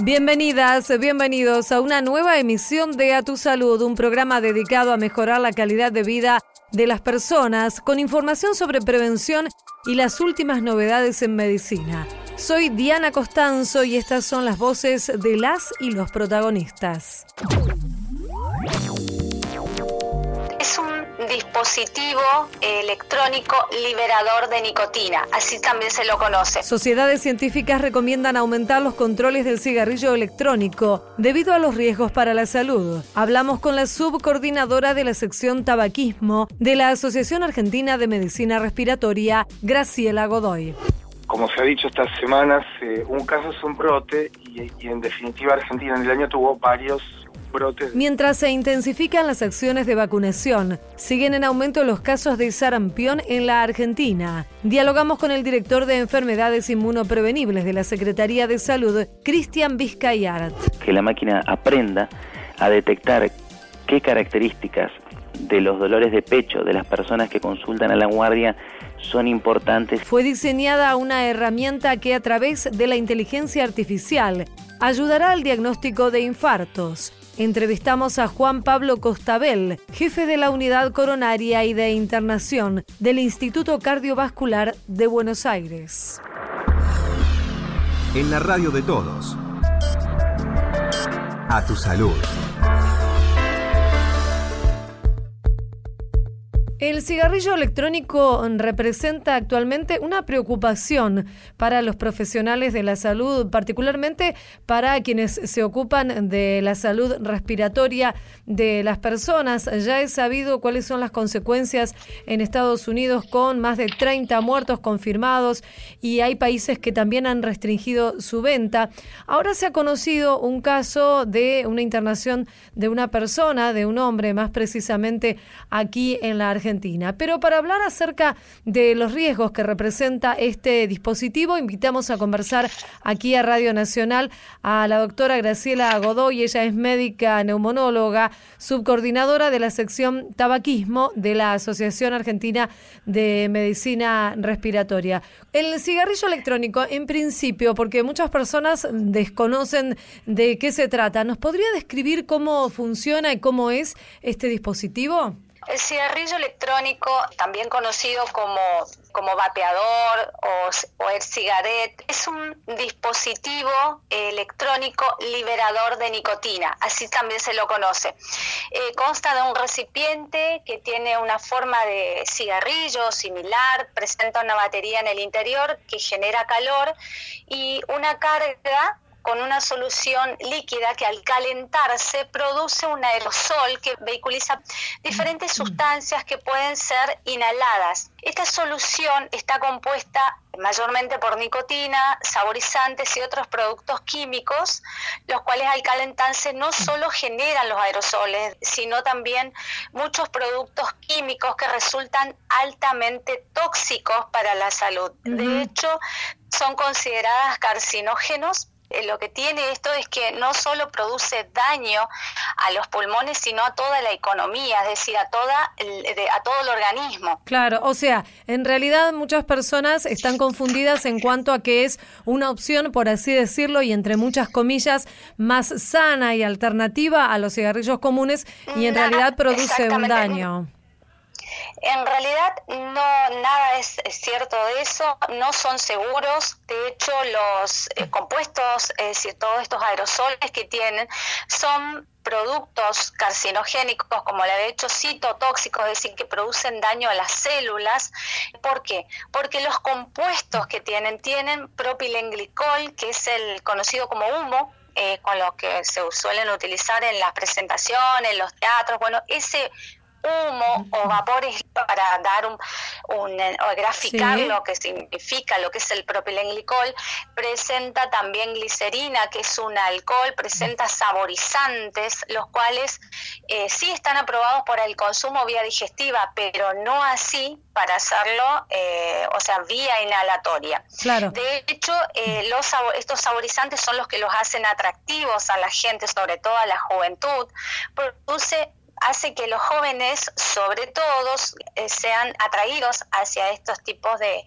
Bienvenidas, bienvenidos a una nueva emisión de A Tu Salud, un programa dedicado a mejorar la calidad de vida de las personas con información sobre prevención y las últimas novedades en medicina. Soy Diana Costanzo y estas son las voces de las y los protagonistas. Dispositivo electrónico liberador de nicotina, así también se lo conoce. Sociedades científicas recomiendan aumentar los controles del cigarrillo electrónico debido a los riesgos para la salud. Hablamos con la subcoordinadora de la sección tabaquismo de la Asociación Argentina de Medicina Respiratoria, Graciela Godoy como se ha dicho estas semanas, eh, un caso es un brote y, y, en definitiva Argentina en el año tuvo varios Mientras se intensifican las acciones de vacunación, siguen en aumento los casos de sarampión en la Argentina. Dialogamos con el director de enfermedades inmunoprevenibles de la Secretaría de Salud, Cristian Vizcayart. Que la máquina aprenda a detectar qué características de los dolores de pecho de las personas que consultan a la guardia son importantes. Fue diseñada una herramienta que a través de la inteligencia artificial ayudará al diagnóstico de infartos Entrevistamos a Juan Pablo Costabel, jefe de la unidad coronaria y de internación del Instituto Cardiovascular de Buenos Aires. En la radio de todos. A tu salud. El cigarrillo electrónico representa actualmente una preocupación para los profesionales de la salud, particularmente para quienes se ocupan de la salud respiratoria de las personas. Ya he sabido cuáles son las consecuencias en Estados Unidos con más de 30 muertos confirmados y hay países que también han restringido su venta. Ahora se ha conocido un caso de una internación de una persona, de un hombre más precisamente aquí en la Argentina pero para hablar acerca de los riesgos que representa este dispositivo, invitamos a conversar aquí a Radio Nacional a la doctora Graciela Godoy. Ella es médica neumonóloga, subcoordinadora de la sección tabaquismo de la Asociación Argentina de Medicina Respiratoria. El cigarrillo electrónico, en principio, porque muchas personas desconocen de qué se trata, ¿nos podría describir cómo funciona y cómo es este dispositivo? El cigarrillo electrónico, también conocido como, como vapeador o, el cigarette, es un dispositivo electrónico liberador de nicotina, así también se lo conoce. Eh, consta de un recipiente que tiene una forma de cigarrillo similar, presenta una batería en el interior que genera calor y una carga con una solución líquida que al calentarse produce un aerosol que vehiculiza diferentes sustancias que pueden ser inhaladas. Esta solución está compuesta mayormente por nicotina, saborizantes y otros productos químicos, los cuales al calentarse no solo generan los aerosoles, sino también muchos productos químicos que resultan altamente tóxicos para la salud. De hecho, son consideradas carcinógenos lo que tiene esto es que no solo produce daño a los pulmones, sino a toda la economía, es decir, a, toda a todo el organismo. Claro, o sea, en realidad muchas personas están confundidas en cuanto a que es una opción, por así decirlo, y entre muchas comillas, más sana y alternativa a los cigarrillos comunes y en realidad produce un daño. En realidad no nada es, cierto de eso, no son seguros, de hecho los eh, compuestos, es decir, todos estos aerosoles que tienen son productos carcinogénicos, como le he hecho citotóxicos, es decir, que producen daño a las células. ¿Por qué? Porque los compuestos que tienen tienen propilenglicol, que es el conocido como humo, eh, con lo que se suelen utilizar en las presentaciones, en los teatros. Bueno, ese humo o vapores para dar un, un o graficar lo que significa lo que es el propilenglicol, presenta también glicerina, que es un alcohol, presenta saborizantes, los cuales eh, sí están aprobados por el consumo vía digestiva, pero no así para hacerlo, eh, o sea, vía inhalatoria. Claro. De hecho, eh, los, estos saborizantes son los que los hacen atractivos a la gente, sobre todo a la juventud, produce hace que los jóvenes, sobre todo, eh, sean atraídos hacia estos tipos de,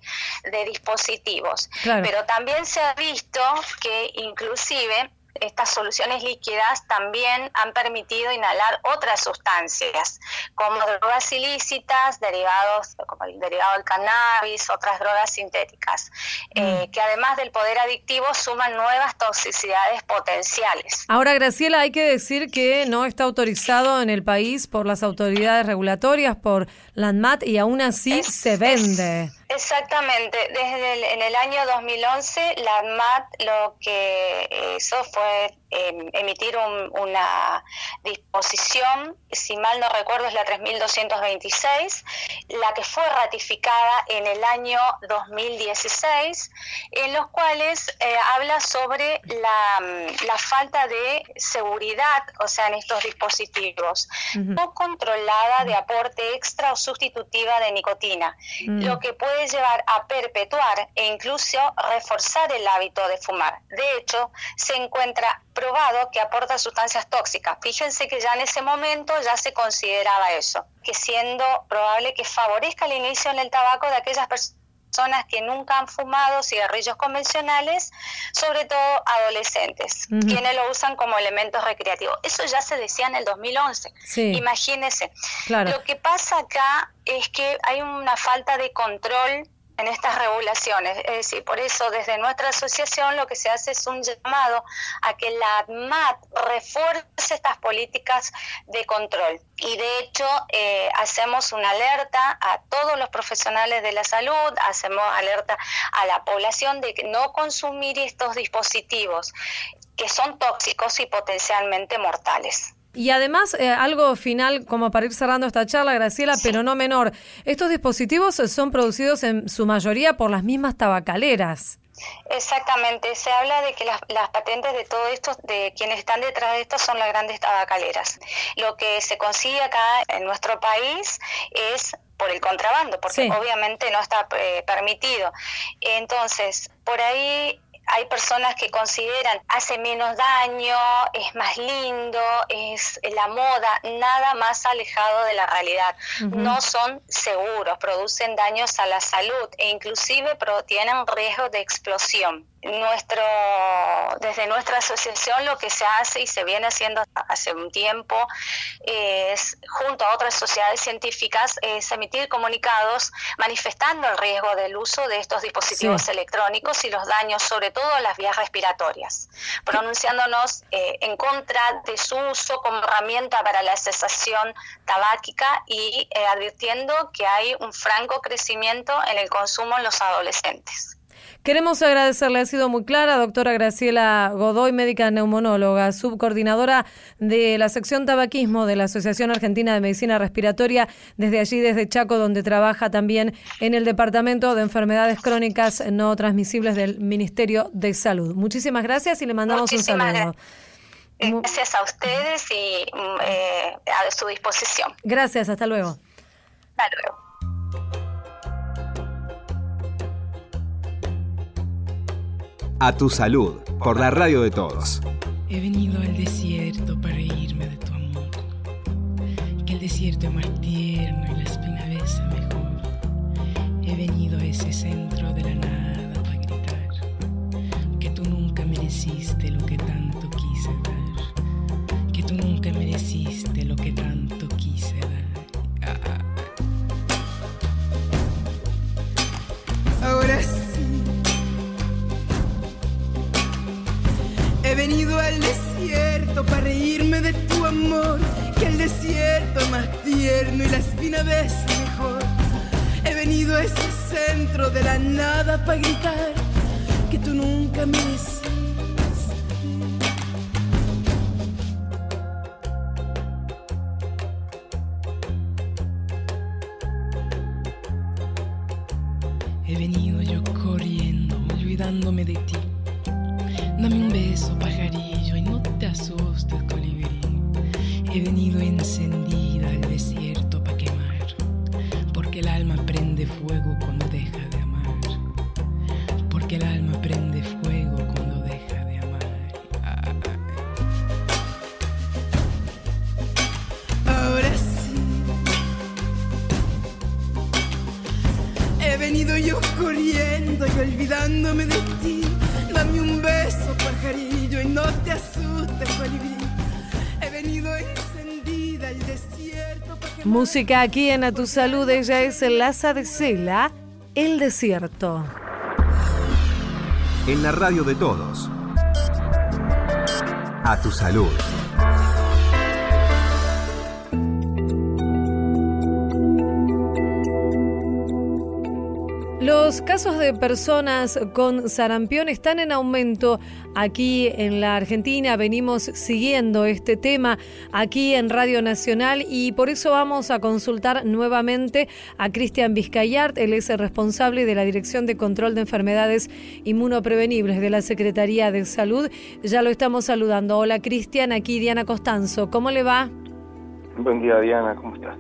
dispositivos. Pero también se ha visto que inclusive estas soluciones líquidas también han permitido inhalar otras sustancias, como drogas ilícitas, derivados, como el derivado del cannabis, otras drogas sintéticas, eh, mm. que además del poder adictivo suman nuevas toxicidades potenciales. Ahora, Graciela, hay que decir que no está autorizado en el país por las autoridades regulatorias, por la ANMAT, y aún así se vende. Exactamente. Desde en el año 2011, la ANMAT lo que hizo fue Em, emitir una disposición, si mal no recuerdo es la 3226, la que fue ratificada en el año 2016, en los cuales eh, habla sobre la, la, falta de seguridad, o sea, en estos dispositivos, no controlada de aporte extra o sustitutiva de nicotina, mm. lo que puede llevar a perpetuar e incluso reforzar el hábito de fumar. De hecho, se encuentra probado que aporta sustancias tóxicas. Fíjense que ya en ese momento ya se consideraba eso, que siendo probable que favorezca el inicio en el tabaco de aquellas personas que nunca han fumado cigarrillos convencionales, sobre todo adolescentes, quienes lo usan como elementos recreativos. Eso ya se decía en el 2011. Imagínense. Lo que pasa acá es que hay una falta de control en estas regulaciones. Es decir, por eso desde nuestra asociación lo que se hace es un llamado a que la ADMAT refuerce estas políticas de control. Y de hecho eh, hacemos una alerta a todos los profesionales de la salud, hacemos alerta a la población de no consumir estos dispositivos que son tóxicos y potencialmente mortales. Y además, eh, algo final, como para ir cerrando esta charla, Graciela, pero no menor, estos dispositivos son producidos en su mayoría por las mismas tabacaleras. Exactamente, se habla de que las, patentes de todo esto, de quienes están detrás de esto, son las grandes tabacaleras. Lo que se consigue acá en nuestro país es por el contrabando, porque obviamente no está eh, permitido. Entonces, por ahí hay personas que consideran hace menos daño, es más lindo, es la moda, nada más alejado de la realidad. No son seguros, producen daños a la salud e inclusive tienen riesgo de explosión nuestro, desde nuestra asociación lo que se hace y se viene haciendo hace un tiempo es, junto a otras sociedades científicas, es emitir comunicados manifestando el riesgo del uso de estos dispositivos electrónicos y los daños, sobre todo a las vías respiratorias, pronunciándonos eh, en contra de su uso como herramienta para la cesación tabáquica y eh, advirtiendo que hay un franco crecimiento en el consumo en los adolescentes. Queremos agradecerle, ha sido muy clara, doctora Graciela Godoy, médica neumonóloga, subcoordinadora de la sección tabaquismo de la Asociación Argentina de Medicina Respiratoria, desde allí, desde Chaco, donde trabaja también en el Departamento de Enfermedades Crónicas No Transmisibles del Ministerio de Salud. Muchísimas gracias y le mandamos un saludo. Gracias a ustedes y mm, eh, a su disposición. Gracias, hasta luego. Hasta luego. A tu salud, por la radio de todos. He venido al desierto para reírme de tu amor. Que el desierto es más tierno y la espina besa mejor. He venido a ese centro de la nada para gritar. Que tú nunca mereciste lo que tanto quise dar. Que tú nunca mereciste lo que tanto quise dar. Espina ves mejor. He venido a ese centro de la nada para gritar que tú nunca me He venido yo corriendo, olvidándome de ti Dame un beso, pajarillo, y no te asustes, colibrí. He venido encendida Música aquí en A Tu Salud, ella es Laza de Cela, El Desierto. En la radio de todos. A Tu Salud. Los casos de personas con sarampión están en aumento aquí en la Argentina. Venimos siguiendo este tema aquí en Radio Nacional y por eso vamos a consultar nuevamente a Cristian Vizcayart. Él es el responsable de la Dirección de Control de Enfermedades Inmunoprevenibles de la Secretaría de Salud. Ya lo estamos saludando. Hola Cristian, aquí Diana Costanzo. ¿Cómo le va? Buen día Diana, ¿cómo estás?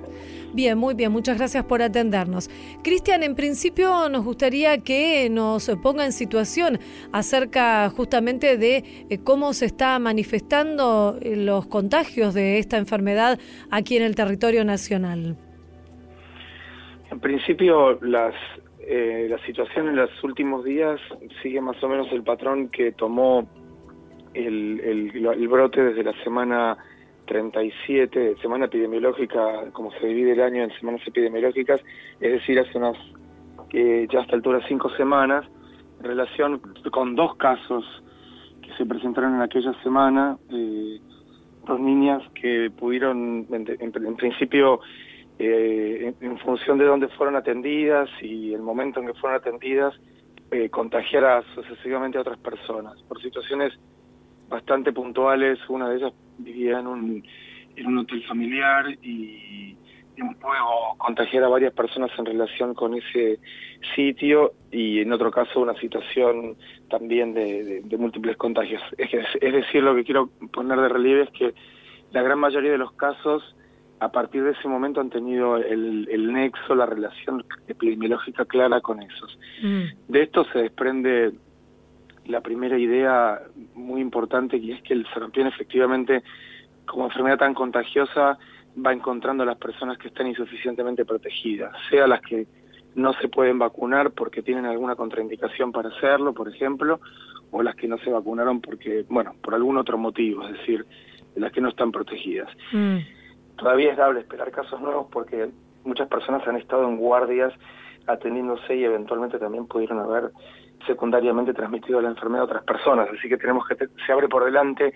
Bien, muy bien, muchas gracias por atendernos. Cristian, en principio nos gustaría que nos ponga en situación acerca justamente de eh, cómo se está manifestando eh, los contagios de esta enfermedad aquí en el territorio nacional. En principio, las, eh, la situación en los últimos días sigue más o menos el patrón que tomó el, el brote desde la semana 37, semana epidemiológica, como se divide el año en semanas epidemiológicas, es decir, hace unas, que ya hasta altura cinco semanas, en relación con dos casos que se presentaron en aquella semana, eh, dos niñas que pudieron, en, principio, eh, en, función de dónde fueron atendidas y el momento en que fueron atendidas, eh, contagiar a, sucesivamente a otras personas, por situaciones bastante puntuales, una de ellas vivía en un, en un hotel familiar y, puedo contagiar a varias personas en relación con ese sitio y en otro caso una situación también de, múltiples contagios. Es, es decir, lo que quiero poner de relieve es que la gran mayoría de los casos a partir de ese momento han tenido el, el nexo, la relación epidemiológica clara con esos. Mm. De esto se desprende la primera idea muy importante que es que el sarampión efectivamente como enfermedad tan contagiosa va encontrando a las personas que están insuficientemente protegidas, sea las que no se pueden vacunar porque tienen alguna contraindicación para hacerlo, por ejemplo, o las que no se vacunaron porque, bueno, por algún otro motivo, es decir, las que no están protegidas. Mm. Todavía es dable esperar casos nuevos porque muchas personas han estado en guardias atendiéndose y eventualmente también pudieron haber secundariamente transmitido la enfermedad a otras personas. Así que tenemos que, se abre por delante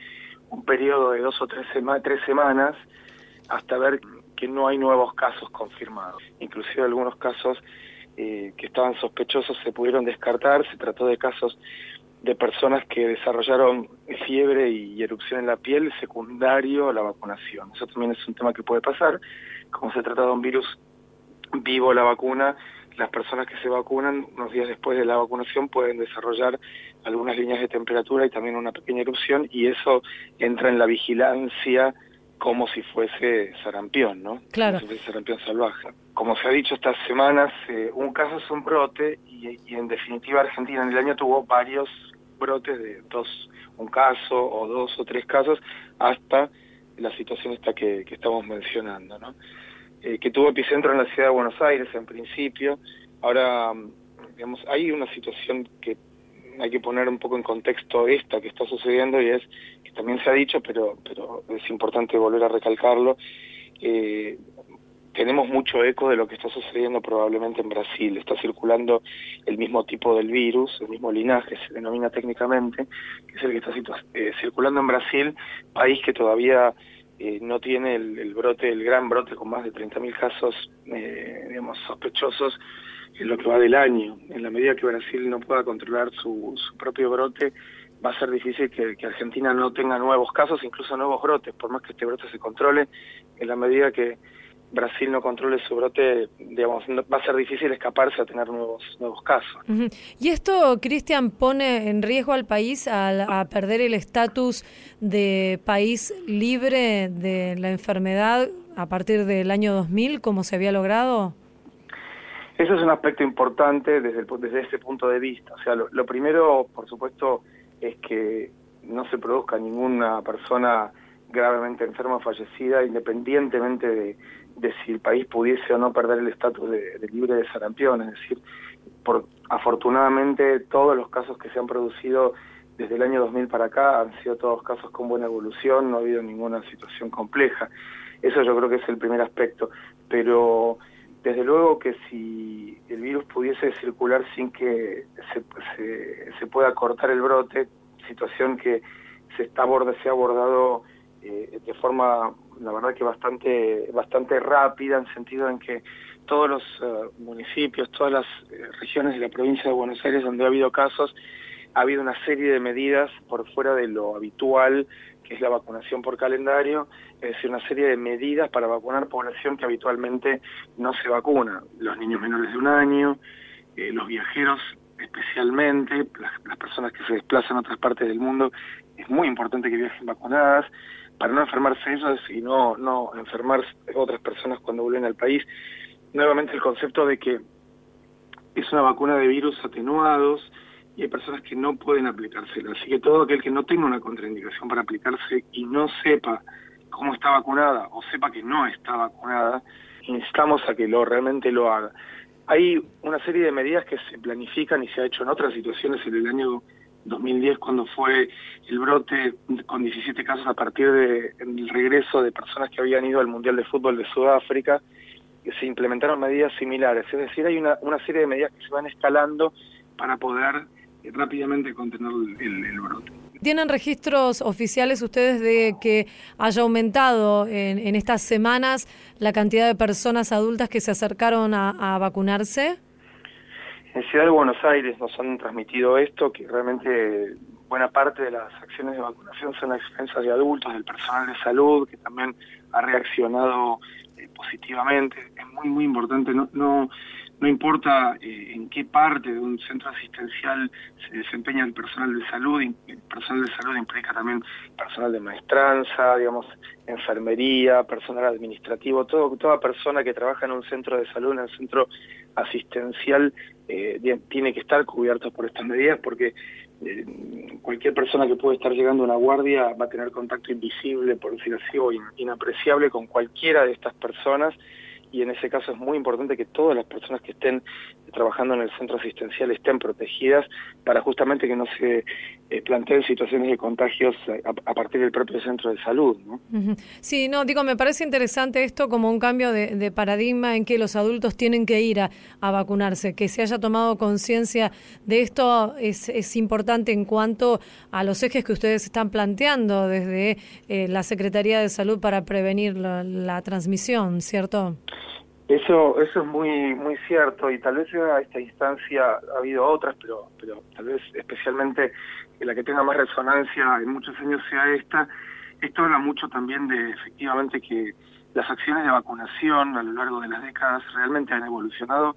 un periodo de dos o tres, tres semanas hasta ver que no hay nuevos casos confirmados. Inclusive algunos casos eh, que estaban sospechosos se pudieron descartar, se trató de casos de personas que desarrollaron fiebre y erupción en la piel secundario a la vacunación. Eso también es un tema que puede pasar. Como se trata de un virus vivo la vacuna, las personas que se vacunan unos días después de la vacunación pueden desarrollar algunas líneas de temperatura y también una pequeña erupción y eso entra en la vigilancia como si fuese sarampión, ¿no? Claro. Como si fuese sarampión salvaje. Como se ha dicho estas semanas, eh, un caso es un brote y, en definitiva Argentina en el año tuvo varios brotes de dos, un caso o dos o tres casos hasta la situación esta que, que estamos mencionando, ¿no? Eh, que tuvo epicentro en la ciudad de Buenos Aires en principio. Ahora, digamos, hay una situación que hay que poner un poco en contexto esta que está sucediendo y es que también se ha dicho, pero, pero es importante volver a recalcarlo. Eh, tenemos mucho eco de lo que está sucediendo probablemente en Brasil. Está circulando el mismo tipo del virus, el mismo linaje, se denomina técnicamente, que es el que está eh, circulando en Brasil, país que todavía eh, no tiene el, brote, el gran brote con más de 30.000 casos, eh, digamos, sospechosos en lo que va del año. En la medida que Brasil no pueda controlar su, su propio brote, va a ser difícil que, Argentina no tenga nuevos casos, incluso nuevos brotes, por más que este brote se controle, en la medida que Brasil no controle su brote, digamos, va a ser difícil escaparse a tener nuevos nuevos casos. Y esto, Cristian, pone en riesgo al país a, perder el estatus de país libre de la enfermedad a partir del año 2000, como se había logrado. Eso es un aspecto importante desde, desde ese punto de vista. O sea, lo primero, por supuesto, es que no se produzca ninguna persona gravemente enferma o fallecida, independientemente de, de si el país pudiese o no perder el estatus de, libre de sarampión. Es decir, por, afortunadamente todos los casos que se han producido desde el año 2000 para acá han sido todos casos con buena evolución, no ha habido ninguna situación compleja. Eso yo creo que es el primer aspecto. Pero desde luego que si el virus pudiese circular sin que se, se, pueda cortar el brote, situación que se está se ha abordado eh, de forma, la verdad que bastante, bastante rápida, en sentido en que todos los eh, municipios, todas las eh, regiones de la provincia de Buenos Aires donde ha habido casos, ha habido una serie de medidas por fuera de lo habitual, que es la vacunación por calendario, es decir, una serie de medidas para vacunar población que habitualmente no se vacuna. Los niños menores de un año, eh, los viajeros especialmente, las, personas que se desplazan a otras partes del mundo, es muy importante que viajen vacunadas para no enfermarse ellos y no, no enfermar otras personas cuando vuelven al país. Nuevamente el concepto de que es una vacuna de virus atenuados, y hay personas que no pueden aplicársela. Así que todo aquel que no tenga una contraindicación para aplicarse y no sepa cómo está vacunada o sepa que no está vacunada, instamos a que lo realmente lo haga. Hay una serie de medidas que se planifican y se ha hecho en otras situaciones en el año 2010 cuando fue el brote con 17 casos a partir del regreso de personas que habían ido al Mundial de Fútbol de Sudáfrica, se implementaron medidas similares. Es decir, hay una, una serie de medidas que se van escalando para poder rápidamente contener el, brote. ¿Tienen registros oficiales ustedes de que haya aumentado en, estas semanas la cantidad de personas adultas que se acercaron a, vacunarse? En Ciudad de Buenos Aires nos han transmitido esto, que realmente buena parte de las acciones de vacunación son a expensas de adultos, del personal de salud, que también ha reaccionado eh, positivamente. Es muy, muy importante. No, no, no importa eh, en qué parte de un centro asistencial se desempeña el personal de salud, el personal de salud implica también personal de maestranza, digamos, enfermería, personal administrativo, todo, toda persona que trabaja en un centro de salud, en un centro asistencial, eh, tiene que estar cubierto por estas medidas porque eh, cualquier persona que puede estar llegando a una guardia va a tener contacto invisible, por decir así, o inapreciable con cualquiera de estas personas. Y en ese caso es muy importante que todas las personas que estén trabajando en el centro asistencial estén protegidas para justamente que no se eh, planteen situaciones de contagios a, partir del propio centro de salud. ¿no? Sí, no, digo, me parece interesante esto como un cambio de, paradigma en que los adultos tienen que ir a, vacunarse, que se haya tomado conciencia de esto es, es, importante en cuanto a los ejes que ustedes están planteando desde eh, la Secretaría de Salud para prevenir la, la transmisión, ¿cierto? Eso, eso es muy, muy cierto y tal vez a esta instancia ha habido otras, pero, pero tal vez especialmente la que tenga más resonancia en muchos años sea esta. Esto habla mucho también de efectivamente que las acciones de vacunación a lo largo de las décadas realmente han evolucionado.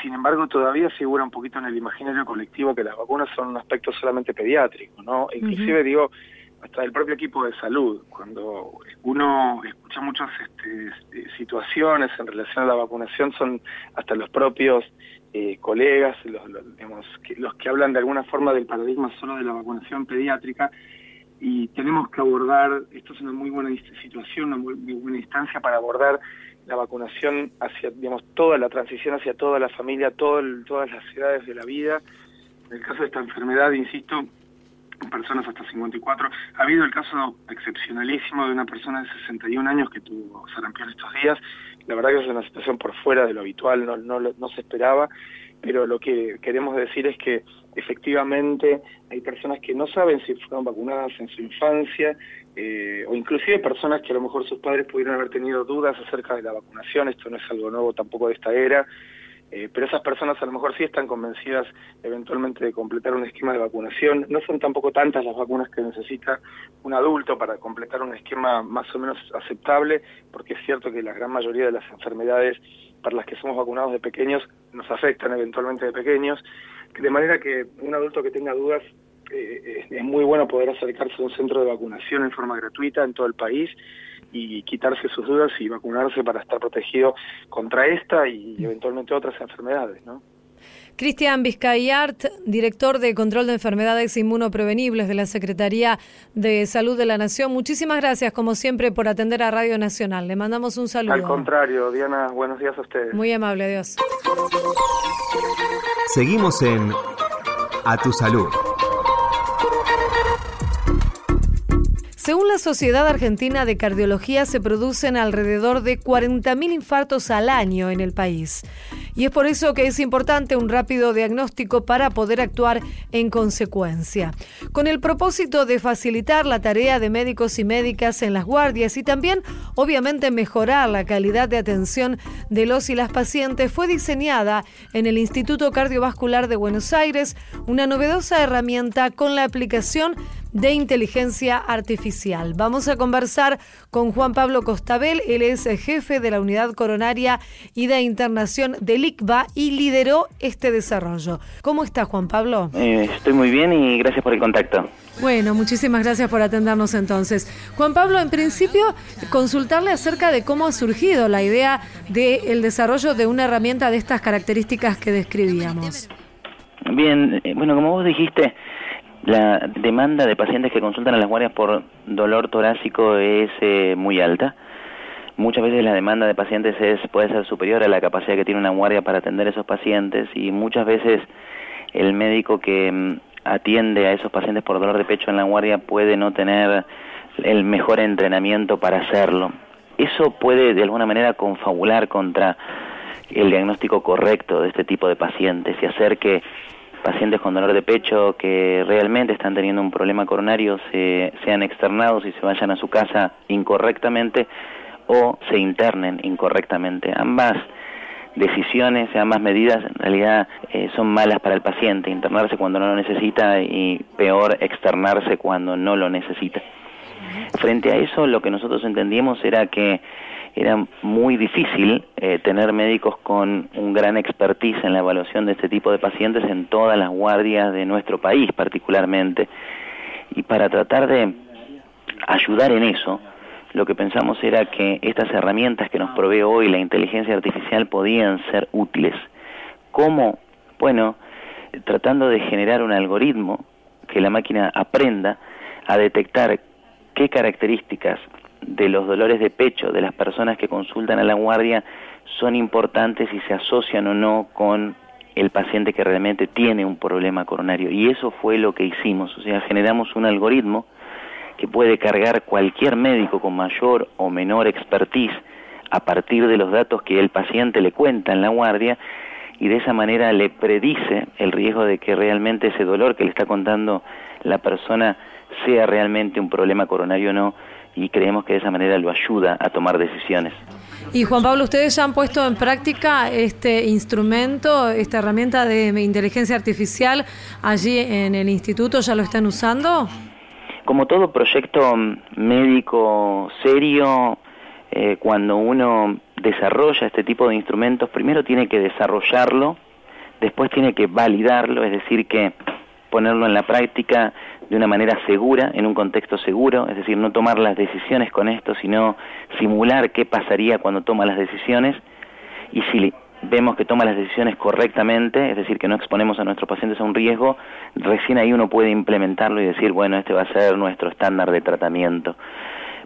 Sin embargo, todavía figura un poquito en el imaginario colectivo que las vacunas son un aspecto solamente pediátrico, ¿no? Inclusive digo, hasta el propio equipo de salud. Cuando uno escucha muchas este, eh, situaciones en relación a la vacunación, son hasta los propios eh, colegas, los, que, los que hablan de alguna forma del paradigma solo de la vacunación pediátrica. Y tenemos que abordar, esto es una muy buena situación, una muy, buena instancia para abordar la vacunación hacia, digamos, toda la transición hacia toda la familia, todo todas las edades de la vida. En el caso de esta enfermedad, insisto, personas hasta 54. Ha habido el caso excepcionalísimo de una persona de 61 años que tuvo sarampión estos días. La verdad que es una situación por fuera de lo habitual, no, no, no se esperaba, pero lo que queremos decir es que efectivamente hay personas que no saben si fueron vacunadas en su infancia, eh, o inclusive personas que a lo mejor sus padres pudieron haber tenido dudas acerca de la vacunación, esto no es algo nuevo tampoco de esta era, eh, pero esas personas a lo mejor sí están convencidas eventualmente de completar un esquema de vacunación. No son tampoco tantas las vacunas que necesita un adulto para completar un esquema más o menos aceptable, porque es cierto que la gran mayoría de las enfermedades para las que somos vacunados de pequeños nos afectan eventualmente de pequeños, de manera que un adulto que tenga dudas eh, es muy bueno poder acercarse a un centro de vacunación en forma gratuita en todo el país y quitarse sus dudas y vacunarse para estar protegido contra esta y eventualmente otras enfermedades, ¿no? Cristian Vizcayart, director de Control de Enfermedades Inmunoprevenibles de la Secretaría de Salud de la Nación. Muchísimas gracias, como siempre, por atender a Radio Nacional. Le mandamos un saludo. Al contrario, Diana, buenos días a ustedes. Muy amable, adiós. Seguimos en A Tu Salud. Según la Sociedad Argentina de Cardiología, se producen alrededor de 40.000 infartos al año en el país. Y es por eso que es importante un rápido diagnóstico para poder actuar en consecuencia. Con el propósito de facilitar la tarea de médicos y médicas en las guardias y también, obviamente, mejorar la calidad de atención de los y las pacientes, fue diseñada en el Instituto Cardiovascular de Buenos Aires una novedosa herramienta con la aplicación de inteligencia artificial. Vamos a conversar con Juan Pablo Costabel, él es jefe de la unidad coronaria y de internación del ICBA y lideró este desarrollo. ¿Cómo está Juan Pablo? Eh, estoy muy bien y gracias por el contacto. Bueno, muchísimas gracias por atendernos entonces. Juan Pablo, en principio, consultarle acerca de cómo ha surgido la idea del desarrollo de una herramienta de estas características que describíamos. Bien, eh, bueno, como vos dijiste, la demanda de pacientes que consultan a las guardias por dolor torácico es eh, muy alta. Muchas veces la demanda de pacientes es, puede ser superior a la capacidad que tiene una guardia para atender a esos pacientes y muchas veces el médico que mm, atiende a esos pacientes por dolor de pecho en la guardia puede no tener el mejor entrenamiento para hacerlo. Eso puede de alguna manera confabular contra el diagnóstico correcto de este tipo de pacientes y hacer que pacientes con dolor de pecho que realmente están teniendo un problema coronario se, sean externados y se vayan a su casa incorrectamente o se internen incorrectamente. Ambas decisiones, ambas medidas en realidad eh, son malas para el paciente, internarse cuando no lo necesita y peor externarse cuando no lo necesita. Frente a eso, lo que nosotros entendíamos era que era muy difícil eh, tener médicos con un gran expertise en la evaluación de este tipo de pacientes en todas las guardias de nuestro país particularmente. Y para tratar de ayudar en eso, lo que pensamos era que estas herramientas que nos provee hoy la inteligencia artificial podían ser útiles. ¿Cómo? Bueno, tratando de generar un algoritmo que la máquina aprenda a detectar qué características de los dolores de pecho de las personas que consultan a la guardia son importantes y se asocian o no con el paciente que realmente tiene un problema coronario. Y eso fue lo que hicimos, o sea, generamos un algoritmo que puede cargar cualquier médico con mayor o menor expertise a partir de los datos que el paciente le cuenta en la guardia y de esa manera le predice el riesgo de que realmente ese dolor que le está contando la persona sea realmente un problema coronario o no y creemos que de esa manera lo ayuda a tomar decisiones. Y Juan Pablo, ¿ustedes ya han puesto en práctica este instrumento, esta herramienta de inteligencia artificial allí en el instituto? ¿Ya lo están usando? Como todo proyecto médico serio, eh, cuando uno desarrolla este tipo de instrumentos, primero tiene que desarrollarlo, después tiene que validarlo, es decir, que ponerlo en la práctica de una manera segura, en un contexto seguro, es decir, no tomar las decisiones con esto, sino simular qué pasaría cuando toma las decisiones y si vemos que toma las decisiones correctamente, es decir, que no exponemos a nuestros pacientes a un riesgo, recién ahí uno puede implementarlo y decir, bueno, este va a ser nuestro estándar de tratamiento.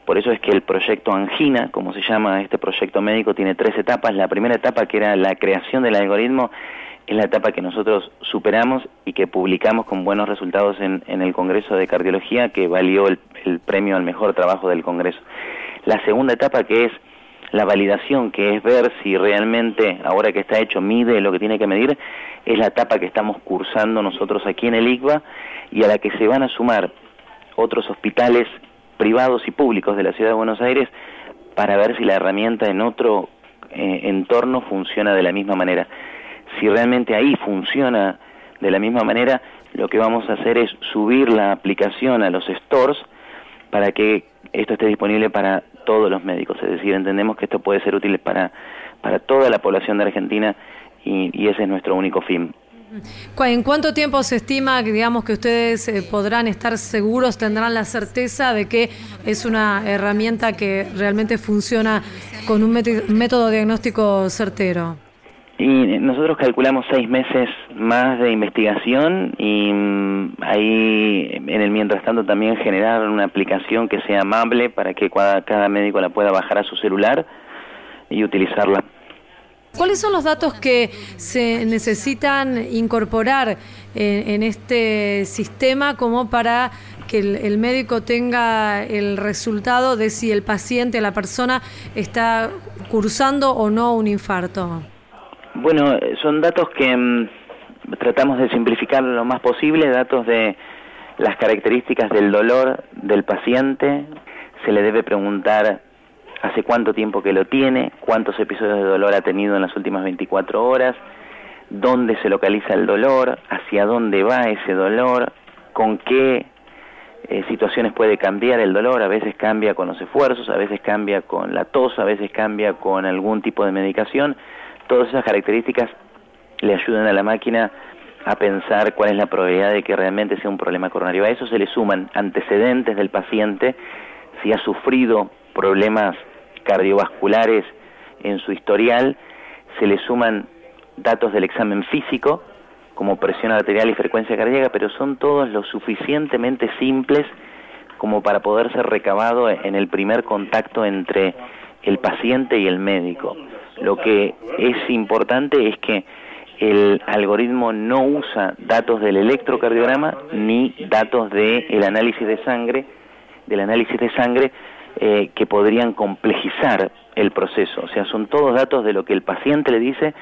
Por eso es que el proyecto Angina, como se llama este proyecto médico, tiene tres etapas. La primera etapa, que era la creación del algoritmo, es la etapa que nosotros superamos y que publicamos con buenos resultados en, el Congreso de Cardiología, que valió el, premio al mejor trabajo del Congreso. La segunda etapa, que es la validación, que es ver si realmente, ahora que está hecho, mide lo que tiene que medir, es la etapa que estamos cursando nosotros aquí en el ICBA y a la que se van a sumar otros hospitales privados y públicos de la Ciudad de Buenos Aires para ver si la herramienta en otro eh, entorno funciona de la misma manera si realmente ahí funciona de la misma manera, lo que vamos a hacer es subir la aplicación a los stores para que esto esté disponible para todos los médicos. Es decir, entendemos que esto puede ser útil para, para toda la población de Argentina y, ese es nuestro único fin. ¿En cuánto tiempo se estima digamos que ustedes eh, podrán estar seguros, tendrán la certeza de que es una herramienta que realmente funciona con un método diagnóstico certero? Y nosotros calculamos seis meses más de investigación y mm, ahí en el mientras tanto también generar una aplicación que sea amable para que cada, médico la pueda bajar a su celular y utilizarla. ¿Cuáles son los datos que se necesitan incorporar en, este sistema como para que el, médico tenga el resultado de si el paciente, la persona, está cursando o no un infarto? Bueno, son datos que mm, tratamos de simplificar lo más posible, datos de las características del dolor del paciente, se le debe preguntar hace cuánto tiempo que lo tiene, cuántos episodios de dolor ha tenido en las últimas 24 horas, dónde se localiza el dolor, hacia dónde va ese dolor, con qué eh, situaciones puede cambiar el dolor, a veces cambia con los esfuerzos, a veces cambia con la tos, a veces cambia con algún tipo de medicación. Todas esas características le ayudan a la máquina a pensar cuál es la probabilidad de que realmente sea un problema coronario. A eso se le suman antecedentes del paciente, si ha sufrido problemas cardiovasculares en su historial, se le suman datos del examen físico, como presión arterial y frecuencia cardíaca, pero son todos lo suficientemente simples como para poder ser recabado en el primer contacto entre el paciente y el médico. Lo que es importante es que el algoritmo no usa datos del electrocardiograma ni datos del análisis de sangre, del análisis de sangre eh, que podrían complejizar el proceso. O sea, son todos datos de lo que el paciente le dice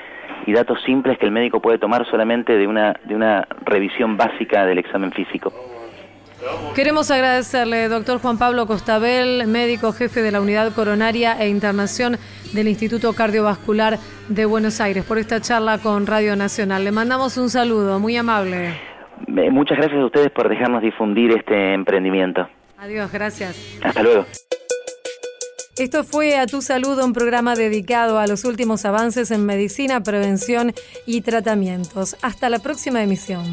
y datos simples que el médico puede tomar solamente de una, de una revisión básica del examen físico. Queremos agradecerle, doctor Juan Pablo Costabel, médico jefe de la Unidad Coronaria e Internación del Instituto Cardiovascular de Buenos Aires, por esta charla con Radio Nacional. Le mandamos un saludo, muy amable. Muchas gracias a ustedes por dejarnos difundir este emprendimiento. Adiós, gracias. Hasta luego. Esto fue A Tu Salud, un programa dedicado a los últimos avances en medicina, prevención y tratamientos. Hasta la próxima emisión.